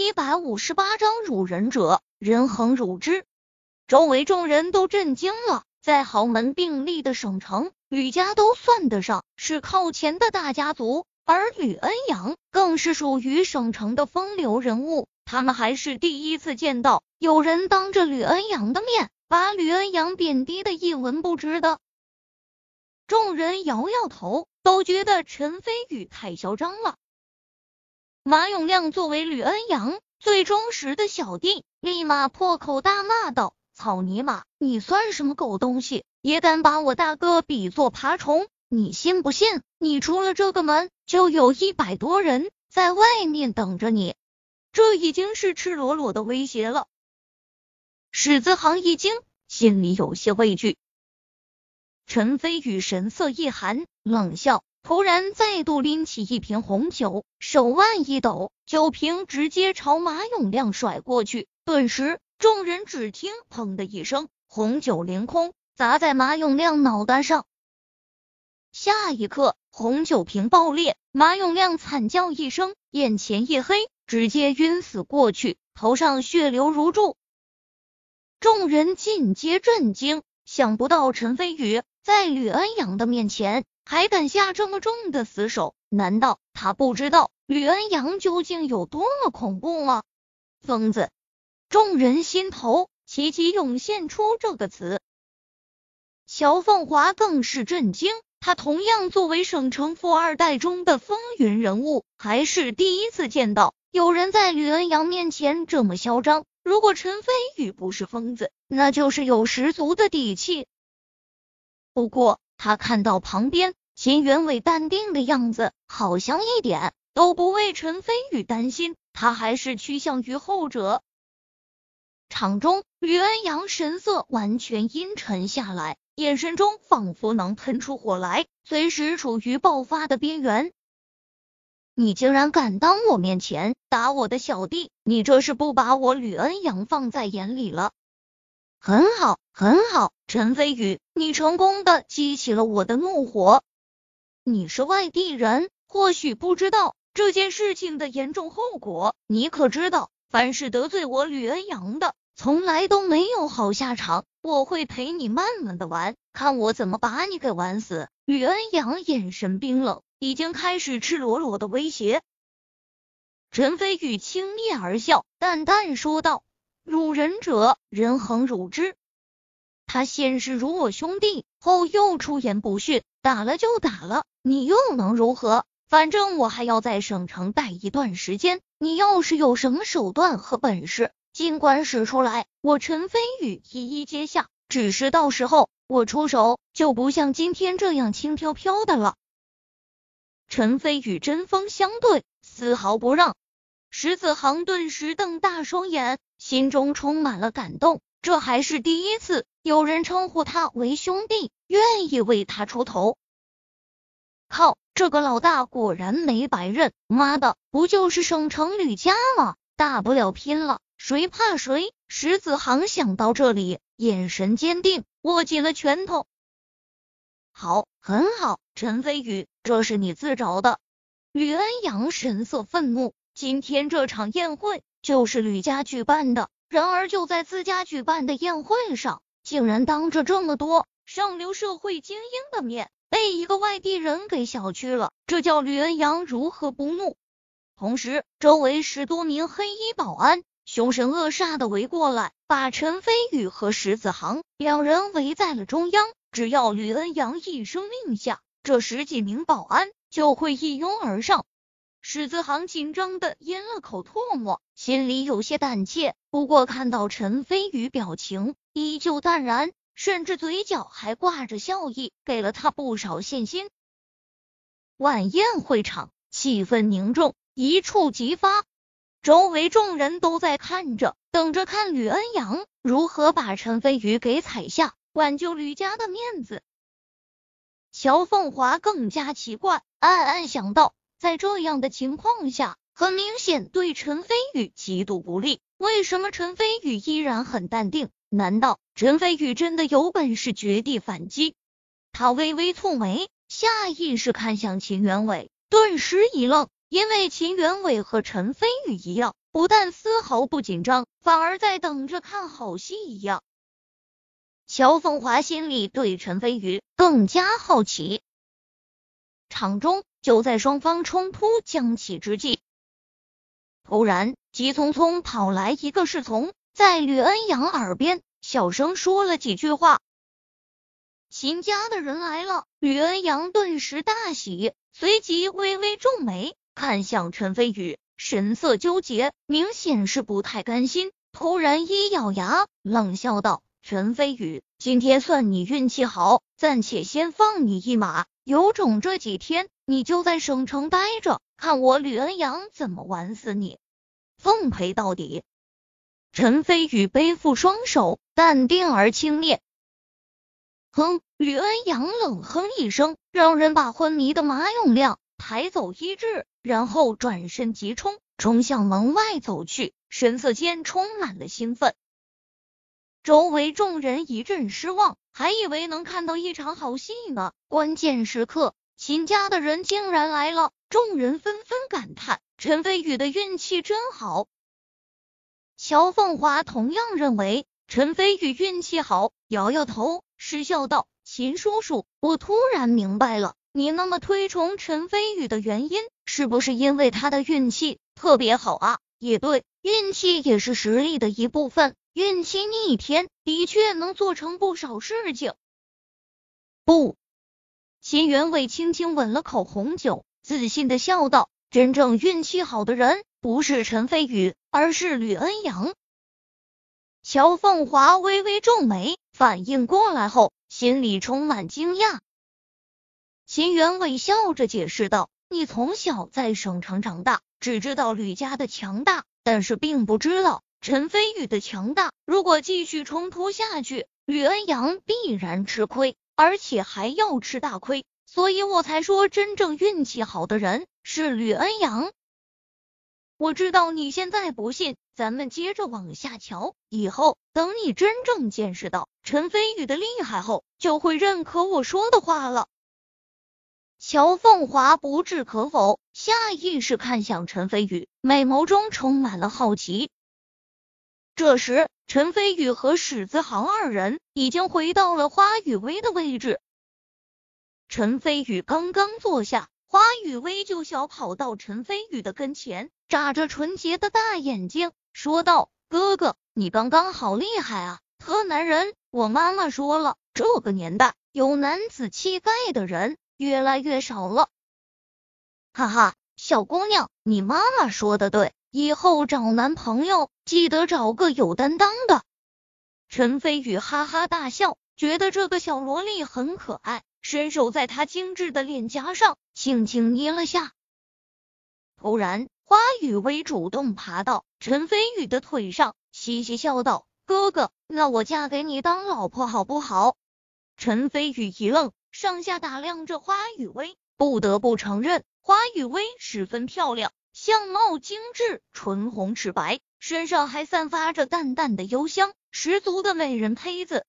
一百五十八章辱人者，人恒辱之。周围众人都震惊了，在豪门并立的省城，吕家都算得上是靠前的大家族，而吕恩阳更是属于省城的风流人物。他们还是第一次见到有人当着吕恩阳的面把吕恩阳贬低的一文不值的。众人摇摇头，都觉得陈飞宇太嚣张了。马永亮作为吕恩阳最忠实的小弟，立马破口大骂道：“草泥马，你算什么狗东西？也敢把我大哥比作爬虫？你信不信？你出了这个门，就有一百多人在外面等着你。”这已经是赤裸裸的威胁了。史子航一惊，心里有些畏惧。陈飞宇神色一寒，冷笑。突然，再度拎起一瓶红酒，手腕一抖，酒瓶直接朝马永亮甩过去。顿时，众人只听“砰”的一声，红酒凌空，砸在马永亮脑袋上。下一刻，红酒瓶爆裂，马永亮惨叫一声，眼前一黑，直接晕死过去，头上血流如注。众人尽皆震惊，想不到陈飞宇在吕恩阳的面前。还敢下这么重的死手？难道他不知道吕恩阳究竟有多么恐怖吗？疯子！众人心头齐齐涌现出这个词。乔凤华更是震惊，他同样作为省城富二代中的风云人物，还是第一次见到有人在吕恩阳面前这么嚣张。如果陈飞宇不是疯子，那就是有十足的底气。不过他看到旁边。秦元伟淡定的样子，好像一点都不为陈飞宇担心，他还是趋向于后者。场中，吕恩阳神色完全阴沉下来，眼神中仿佛能喷出火来，随时处于爆发的边缘。你竟然敢当我面前打我的小弟，你这是不把我吕恩阳放在眼里了？很好，很好，陈飞宇，你成功的激起了我的怒火。你是外地人，或许不知道这件事情的严重后果。你可知道，凡是得罪我吕恩阳的，从来都没有好下场。我会陪你慢慢的玩，看我怎么把你给玩死。吕恩阳眼神冰冷，已经开始赤裸裸的威胁。陈飞宇轻蔑而笑，淡淡说道：“辱人者，人恒辱之。他先是辱我兄弟，后又出言不逊，打了就打了。”你又能如何？反正我还要在省城待一段时间。你要是有什么手段和本事，尽管使出来，我陈飞宇一一接下。只是到时候我出手就不像今天这样轻飘飘的了。陈飞宇针锋相对，丝毫不让。石子航顿时瞪大双眼，心中充满了感动。这还是第一次有人称呼他为兄弟，愿意为他出头。靠，这个老大果然没白认！妈的，不就是省城吕家吗？大不了拼了，谁怕谁？石子航想到这里，眼神坚定，握紧了拳头。好，很好，陈飞宇，这是你自找的。吕恩阳神色愤怒，今天这场宴会就是吕家举办的，然而就在自家举办的宴会上，竟然当着这么多上流社会精英的面。被一个外地人给小觑了，这叫吕恩阳如何不怒？同时，周围十多名黑衣保安凶神恶煞的围过来，把陈飞宇和石子航两人围在了中央。只要吕恩阳一声令下，这十几名保安就会一拥而上。石子航紧张的咽了口唾沫，心里有些胆怯。不过看到陈飞宇表情依旧淡然。甚至嘴角还挂着笑意，给了他不少信心。晚宴会场气氛凝重，一触即发，周围众人都在看着，等着看吕恩阳如何把陈飞宇给踩下，挽救吕家的面子。乔凤华更加奇怪，暗暗想到，在这样的情况下，很明显对陈飞宇极度不利，为什么陈飞宇依然很淡定？难道陈飞宇真的有本事绝地反击？他微微蹙眉，下意识看向秦元伟，顿时一愣。因为秦元伟和陈飞宇一样，不但丝毫不紧张，反而在等着看好戏一样。乔凤华心里对陈飞宇更加好奇。场中就在双方冲突将起之际，突然急匆匆跑来一个侍从，在吕恩阳耳边小声说了几句话。秦家的人来了，吕恩阳顿时大喜，随即微微皱眉。看向陈飞宇，神色纠结，明显是不太甘心。突然一咬牙，冷笑道：“陈飞宇，今天算你运气好，暂且先放你一马。有种这几天你就在省城待着，看我吕恩阳怎么玩死你，奉陪到底。”陈飞宇背负双手，淡定而轻蔑。哼，吕恩阳冷哼一声，让人把昏迷的马永亮抬走医治。然后转身急冲，冲向门外走去，神色间充满了兴奋。周围众人一阵失望，还以为能看到一场好戏呢。关键时刻，秦家的人竟然来了，众人纷纷感叹：陈飞宇的运气真好。乔凤华同样认为陈飞宇运气好，摇摇头，失笑道：“秦叔叔，我突然明白了。”你那么推崇陈飞宇的原因，是不是因为他的运气特别好啊？也对，运气也是实力的一部分，运气逆天的确能做成不少事情。不，秦元伟轻轻吻了口红酒，自信的笑道：“真正运气好的人，不是陈飞宇，而是吕恩阳。”乔凤华微微皱眉，反应过来后，心里充满惊讶。秦元伟笑着解释道：“你从小在省城长大，只知道吕家的强大，但是并不知道陈飞宇的强大。如果继续冲突下去，吕恩阳必然吃亏，而且还要吃大亏。所以我才说，真正运气好的人是吕恩阳。我知道你现在不信，咱们接着往下瞧。以后等你真正见识到陈飞宇的厉害后，就会认可我说的话了。”乔凤华不置可否，下意识看向陈飞宇，美眸中充满了好奇。这时，陈飞宇和史子航二人已经回到了花雨薇的位置。陈飞宇刚刚坐下，花雨薇就小跑到陈飞宇的跟前，眨着纯洁的大眼睛，说道：“哥哥，你刚刚好厉害啊，特男人！我妈妈说了，这个年代有男子气概的人。”越来越少了，哈哈，小姑娘，你妈妈说的对，以后找男朋友记得找个有担当的。陈飞宇哈哈大笑，觉得这个小萝莉很可爱，伸手在她精致的脸颊上轻轻捏了下。突然，花雨薇主动爬到陈飞宇的腿上，嘻嘻笑道：“哥哥，那我嫁给你当老婆好不好？”陈飞宇一愣。上下打量着花雨薇，不得不承认，花雨薇十分漂亮，相貌精致，唇红齿白，身上还散发着淡淡的幽香，十足的美人胚子。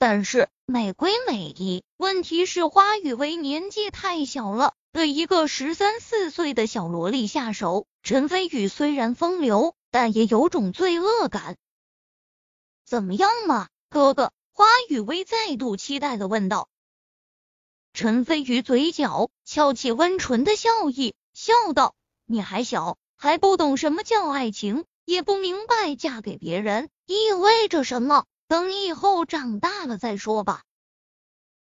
但是美归美矣，问题是花雨薇年纪太小了，对一个十三四岁的小萝莉下手。陈飞宇虽然风流，但也有种罪恶感。怎么样嘛，哥哥？花雨薇再度期待的问道。陈飞宇嘴角翘起温纯的笑意，笑道：“你还小，还不懂什么叫爱情，也不明白嫁给别人意味着什么。等你以后长大了再说吧。”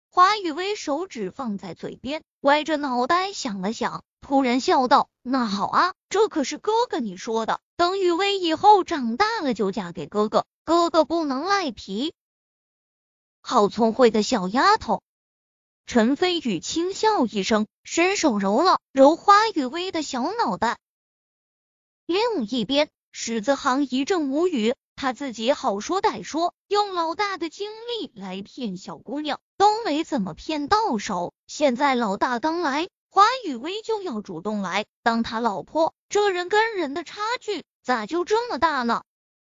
花雨薇手指放在嘴边，歪着脑袋想了想，突然笑道：“那好啊，这可是哥哥你说的，等雨薇以后长大了就嫁给哥哥，哥哥不能赖皮。”好聪慧的小丫头。陈飞宇轻笑一声，伸手揉了揉花雨薇的小脑袋。另一边，史子航一阵无语，他自己好说歹说，用老大的精力来骗小姑娘，都没怎么骗到手。现在老大刚来，华雨薇就要主动来当他老婆，这人跟人的差距咋就这么大呢？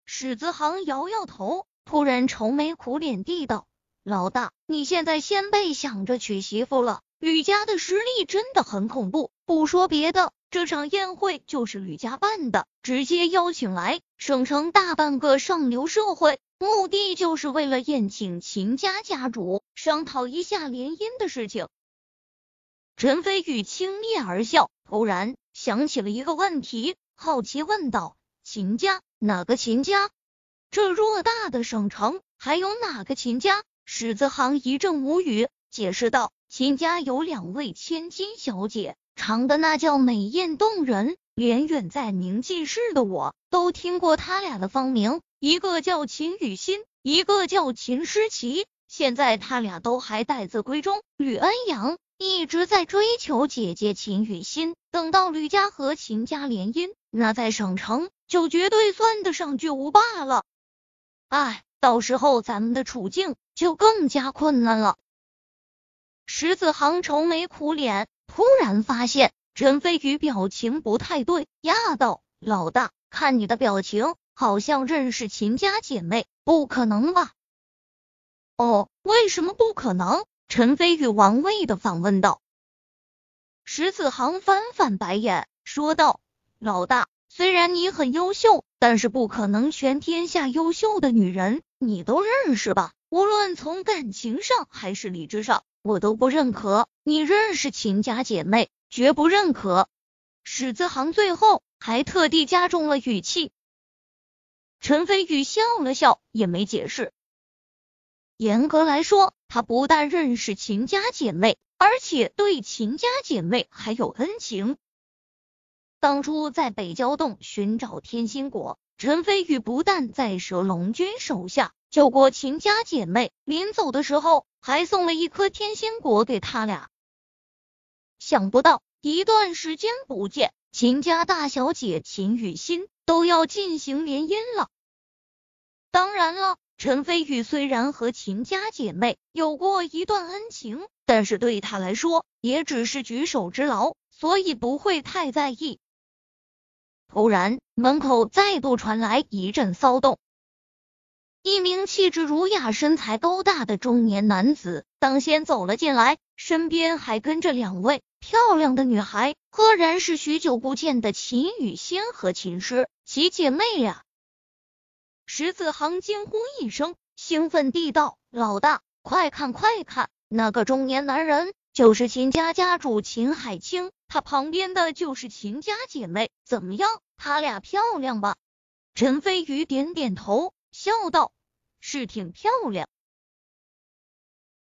史子航摇摇头，突然愁眉苦脸地道。老大，你现在先别想着娶媳妇了，吕家的实力真的很恐怖。不说别的，这场宴会就是吕家办的，直接邀请来省城大半个上流社会，目的就是为了宴请秦家家主，商讨一下联姻的事情。陈飞宇轻蔑而笑，突然想起了一个问题，好奇问道：“秦家？哪个秦家？这偌大的省城，还有哪个秦家？”史子航一阵无语，解释道：“秦家有两位千金小姐，长得那叫美艳动人，连远在明记市的我都听过他俩的芳名，一个叫秦雨欣，一个叫秦诗琪。现在他俩都还待字闺中。吕恩阳一直在追求姐姐秦雨欣，等到吕家和秦家联姻，那在省城就绝对算得上巨无霸了。哎。”到时候咱们的处境就更加困难了。石子航愁眉苦脸，突然发现陈飞宇表情不太对，压道：“老大，看你的表情，好像认识秦家姐妹，不可能吧？”哦，为什么不可能？陈飞宇玩味的反问道。石子航翻翻白眼，说道：“老大。”虽然你很优秀，但是不可能全天下优秀的女人你都认识吧？无论从感情上还是理智上，我都不认可你认识秦家姐妹，绝不认可。史子航最后还特地加重了语气。陈飞宇笑了笑，也没解释。严格来说，他不但认识秦家姐妹，而且对秦家姐妹还有恩情。当初在北郊洞寻找天心果，陈飞宇不但在蛇龙君手下救过秦家姐妹，临走的时候还送了一颗天心果给他俩。想不到一段时间不见，秦家大小姐秦雨欣都要进行联姻了。当然了，陈飞宇虽然和秦家姐妹有过一段恩情，但是对他来说也只是举手之劳，所以不会太在意。突然，门口再度传来一阵骚动。一名气质儒雅、身材高大的中年男子当先走了进来，身边还跟着两位漂亮的女孩，赫然是许久不见的秦雨仙和秦诗琪姐妹俩。石子航惊呼一声，兴奋地道：“老大，快看快看，那个中年男人就是秦家家主秦海清。”他旁边的就是秦家姐妹，怎么样？她俩漂亮吧？陈飞宇点点头，笑道：“是挺漂亮。”